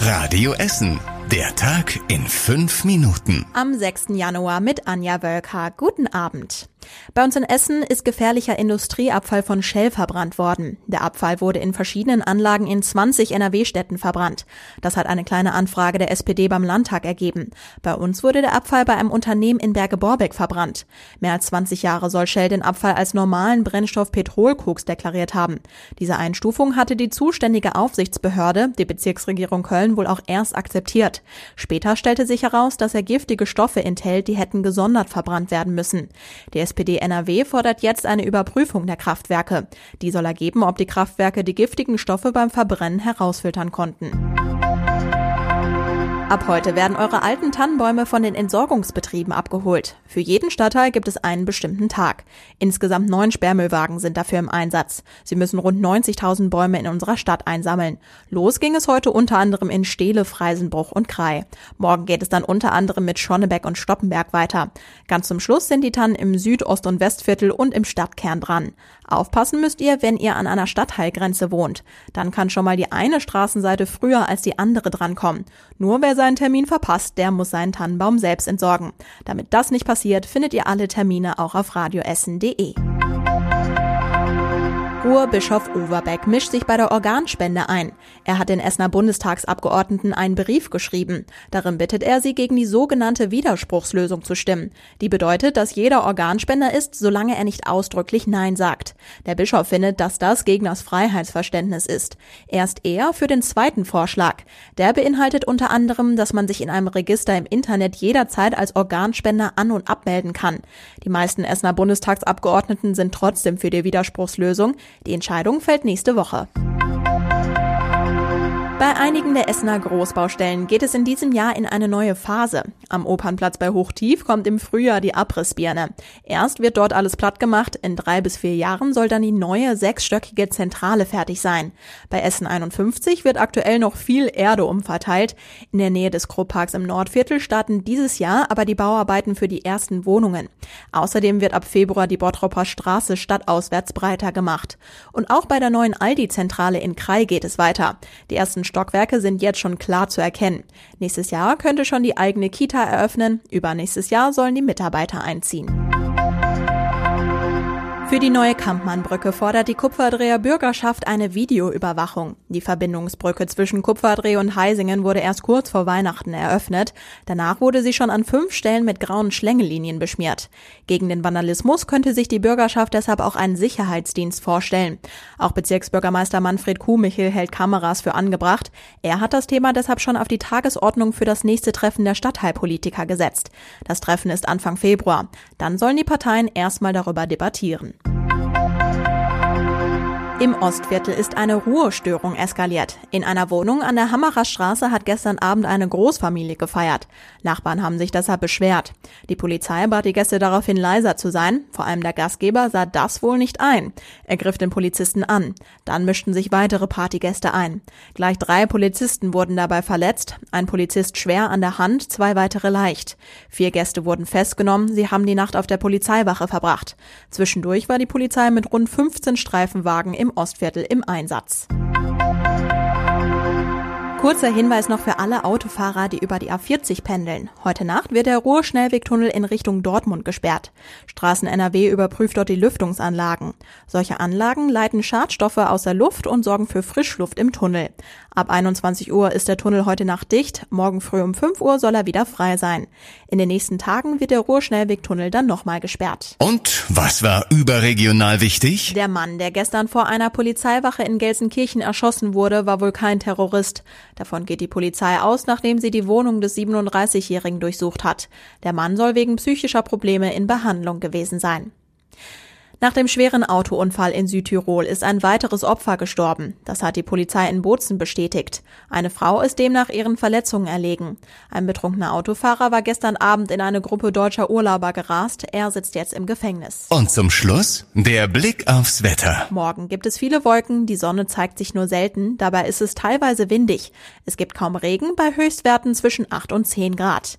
Radio Essen. Der Tag in fünf Minuten. Am 6. Januar mit Anja Wölker. Guten Abend. Bei uns in Essen ist gefährlicher Industrieabfall von Shell verbrannt worden. Der Abfall wurde in verschiedenen Anlagen in 20 NRW-Städten verbrannt. Das hat eine kleine Anfrage der SPD beim Landtag ergeben. Bei uns wurde der Abfall bei einem Unternehmen in Berge-Borbeck verbrannt. Mehr als 20 Jahre soll Shell den Abfall als normalen Brennstoff Petrolkoks deklariert haben. Diese Einstufung hatte die zuständige Aufsichtsbehörde, die Bezirksregierung Köln, wohl auch erst akzeptiert. Später stellte sich heraus, dass er giftige Stoffe enthält, die hätten gesondert verbrannt werden müssen. Die SPD NRW fordert jetzt eine Überprüfung der Kraftwerke. Die soll ergeben, ob die Kraftwerke die giftigen Stoffe beim Verbrennen herausfiltern konnten. Ab heute werden eure alten Tannenbäume von den Entsorgungsbetrieben abgeholt. Für jeden Stadtteil gibt es einen bestimmten Tag. Insgesamt neun Sperrmüllwagen sind dafür im Einsatz. Sie müssen rund 90.000 Bäume in unserer Stadt einsammeln. Los ging es heute unter anderem in Steele, Freisenbruch und Krai. Morgen geht es dann unter anderem mit Schonnebeck und Stoppenberg weiter. Ganz zum Schluss sind die Tannen im Süd-, Ost- und Westviertel und im Stadtkern dran. Aufpassen müsst ihr, wenn ihr an einer Stadtteilgrenze wohnt. Dann kann schon mal die eine Straßenseite früher als die andere drankommen. Nur wer seinen Termin verpasst, der muss seinen Tannenbaum selbst entsorgen. Damit das nicht passiert, findet ihr alle Termine auch auf radioessen.de. Ruhr-Bischof Overbeck mischt sich bei der Organspende ein. Er hat den Essener Bundestagsabgeordneten einen Brief geschrieben. Darin bittet er sie, gegen die sogenannte Widerspruchslösung zu stimmen. Die bedeutet, dass jeder Organspender ist, solange er nicht ausdrücklich Nein sagt. Der Bischof findet, dass das gegen das Freiheitsverständnis ist. Er ist eher für den zweiten Vorschlag. Der beinhaltet unter anderem, dass man sich in einem Register im Internet jederzeit als Organspender an- und abmelden kann. Die meisten Essener Bundestagsabgeordneten sind trotzdem für die Widerspruchslösung. Die Entscheidung fällt nächste Woche. Bei einigen der Essener Großbaustellen geht es in diesem Jahr in eine neue Phase. Am Opernplatz bei Hochtief kommt im Frühjahr die Abrissbirne. Erst wird dort alles platt gemacht, in drei bis vier Jahren soll dann die neue sechsstöckige Zentrale fertig sein. Bei Essen 51 wird aktuell noch viel Erde umverteilt. In der Nähe des Kruppparks im Nordviertel starten dieses Jahr aber die Bauarbeiten für die ersten Wohnungen. Außerdem wird ab Februar die Bottropper Straße stadtauswärts breiter gemacht. Und auch bei der neuen Aldi-Zentrale in Krai geht es weiter. Die ersten Stockwerke sind jetzt schon klar zu erkennen. Nächstes Jahr könnte schon die eigene Kita eröffnen. Übernächstes Jahr sollen die Mitarbeiter einziehen. Für die neue Kampmannbrücke fordert die Kupferdreher Bürgerschaft eine Videoüberwachung. Die Verbindungsbrücke zwischen Kupferdreh und Heisingen wurde erst kurz vor Weihnachten eröffnet. Danach wurde sie schon an fünf Stellen mit grauen Schlängelinien beschmiert. Gegen den Vandalismus könnte sich die Bürgerschaft deshalb auch einen Sicherheitsdienst vorstellen. Auch Bezirksbürgermeister Manfred Kuhmichel hält Kameras für angebracht. Er hat das Thema deshalb schon auf die Tagesordnung für das nächste Treffen der Stadtteilpolitiker gesetzt. Das Treffen ist Anfang Februar. Dann sollen die Parteien erstmal darüber debattieren. Im Ostviertel ist eine Ruhestörung eskaliert. In einer Wohnung an der Hammerer Straße hat gestern Abend eine Großfamilie gefeiert. Nachbarn haben sich deshalb beschwert. Die Polizei bat die Gäste daraufhin leiser zu sein. Vor allem der Gastgeber sah das wohl nicht ein. Er griff den Polizisten an. Dann mischten sich weitere Partygäste ein. Gleich drei Polizisten wurden dabei verletzt. Ein Polizist schwer an der Hand, zwei weitere leicht. Vier Gäste wurden festgenommen. Sie haben die Nacht auf der Polizeiwache verbracht. Zwischendurch war die Polizei mit rund 15 Streifenwagen Ostviertel im Einsatz. Kurzer Hinweis noch für alle Autofahrer, die über die A40 pendeln. Heute Nacht wird der Ruhr-Schnellwegtunnel in Richtung Dortmund gesperrt. Straßen NRW überprüft dort die Lüftungsanlagen. Solche Anlagen leiten Schadstoffe aus der Luft und sorgen für Frischluft im Tunnel. Ab 21 Uhr ist der Tunnel heute Nacht dicht. Morgen früh um 5 Uhr soll er wieder frei sein. In den nächsten Tagen wird der Ruhr-Schnellwegtunnel dann nochmal gesperrt. Und was war überregional wichtig? Der Mann, der gestern vor einer Polizeiwache in Gelsenkirchen erschossen wurde, war wohl kein Terrorist. Davon geht die Polizei aus, nachdem sie die Wohnung des 37-Jährigen durchsucht hat. Der Mann soll wegen psychischer Probleme in Behandlung gewesen sein. Nach dem schweren Autounfall in Südtirol ist ein weiteres Opfer gestorben. Das hat die Polizei in Bozen bestätigt. Eine Frau ist demnach ihren Verletzungen erlegen. Ein betrunkener Autofahrer war gestern Abend in eine Gruppe deutscher Urlauber gerast. Er sitzt jetzt im Gefängnis. Und zum Schluss der Blick aufs Wetter. Morgen gibt es viele Wolken, die Sonne zeigt sich nur selten, dabei ist es teilweise windig. Es gibt kaum Regen bei Höchstwerten zwischen 8 und 10 Grad.